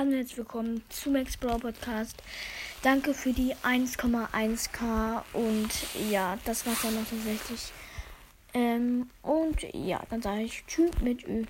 Hallo herzlich willkommen zum Explore Podcast. Danke für die 1,1k und ja, das war's dann noch tatsächlich. Ähm, und ja, dann sage ich Tschüss mit Ü.